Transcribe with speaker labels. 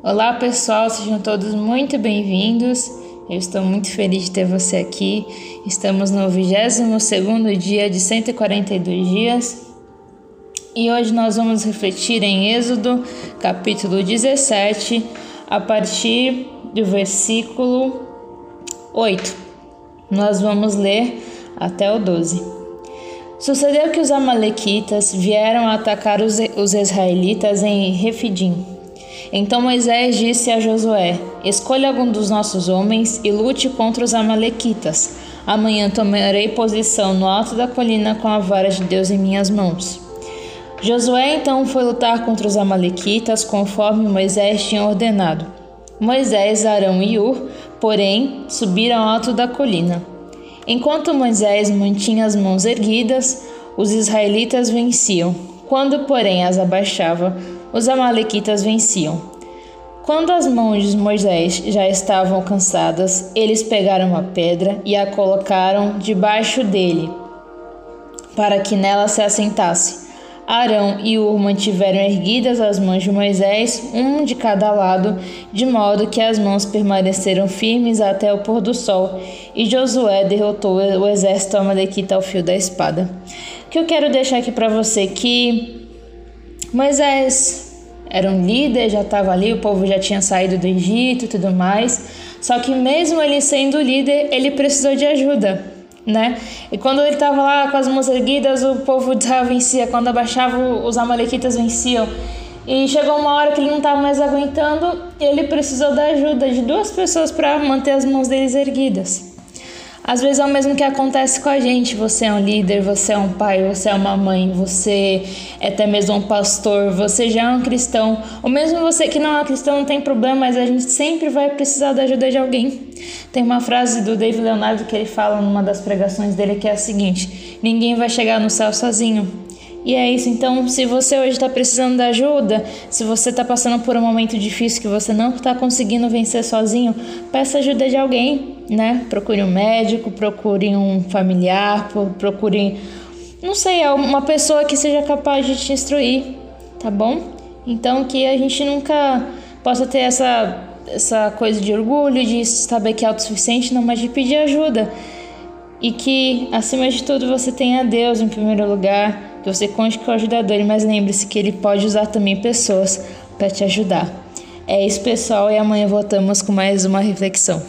Speaker 1: Olá pessoal, sejam todos muito bem-vindos. Eu estou muito feliz de ter você aqui. Estamos no 22 dia de 142 dias e hoje nós vamos refletir em Êxodo, capítulo 17, a partir do versículo 8. Nós vamos ler até o 12. Sucedeu que os Amalequitas vieram atacar os, os israelitas em Refidim então Moisés disse a Josué: Escolha algum dos nossos homens e lute contra os Amalequitas. Amanhã tomarei posição no alto da colina com a vara de Deus em minhas mãos. Josué então foi lutar contra os Amalequitas conforme Moisés tinha ordenado. Moisés, Arão e Ur, porém, subiram ao alto da colina. Enquanto Moisés mantinha as mãos erguidas, os israelitas venciam. Quando, porém, as abaixava, os Amalequitas venciam. Quando as mãos de Moisés já estavam cansadas, eles pegaram uma pedra e a colocaram debaixo dele, para que nela se assentasse. Arão e Ur mantiveram erguidas as mãos de Moisés, um de cada lado, de modo que as mãos permaneceram firmes até o pôr do sol, e Josué derrotou o exército amalequita ao fio da espada. O que eu quero deixar aqui para você que Moisés era um líder, já estava ali, o povo já tinha saído do Egito e tudo mais. Só que mesmo ele sendo líder, ele precisou de ajuda, né? E quando ele estava lá com as mãos erguidas, o povo de Israel vencia. Quando abaixava, os amalequitas venciam. E chegou uma hora que ele não estava mais aguentando e ele precisou da ajuda de duas pessoas para manter as mãos deles erguidas. Às vezes é o mesmo que acontece com a gente. Você é um líder, você é um pai, você é uma mãe, você é até mesmo um pastor, você já é um cristão. Ou mesmo você que não é cristão, não tem problema, mas a gente sempre vai precisar da ajuda de alguém. Tem uma frase do David Leonardo que ele fala numa das pregações dele que é a seguinte: Ninguém vai chegar no céu sozinho. E é isso. Então, se você hoje está precisando de ajuda, se você está passando por um momento difícil que você não está conseguindo vencer sozinho, peça ajuda de alguém, né? Procure um médico, procure um familiar, procure, não sei, uma pessoa que seja capaz de te instruir, tá bom? Então, que a gente nunca possa ter essa essa coisa de orgulho, de saber que é autossuficiente, não, mas de pedir ajuda. E que, acima de tudo, você tenha Deus em primeiro lugar, que você conte com o ajudador, mas lembre-se que ele pode usar também pessoas para te ajudar. É isso, pessoal, e amanhã voltamos com mais uma reflexão.